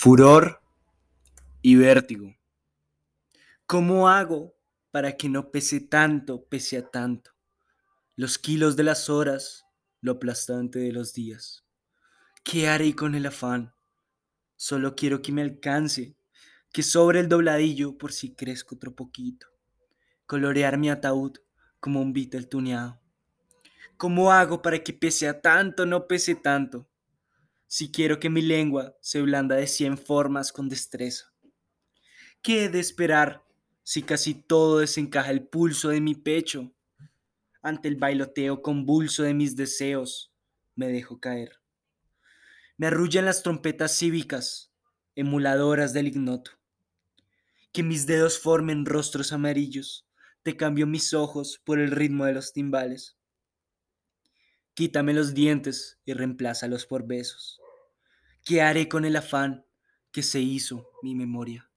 Furor y vértigo. ¿Cómo hago para que no pese tanto, pese a tanto? Los kilos de las horas, lo aplastante de los días. ¿Qué haré con el afán? Solo quiero que me alcance, que sobre el dobladillo por si crezco otro poquito. Colorear mi ataúd como un Beatle tuneado. ¿Cómo hago para que pese a tanto, no pese tanto? Si quiero que mi lengua se blanda de cien formas con destreza. ¿Qué he de esperar si casi todo desencaja el pulso de mi pecho? Ante el bailoteo convulso de mis deseos, me dejo caer. Me arrullan las trompetas cívicas, emuladoras del ignoto. Que mis dedos formen rostros amarillos, te cambio mis ojos por el ritmo de los timbales. Quítame los dientes y reemplázalos por besos. ¿Qué haré con el afán que se hizo mi memoria?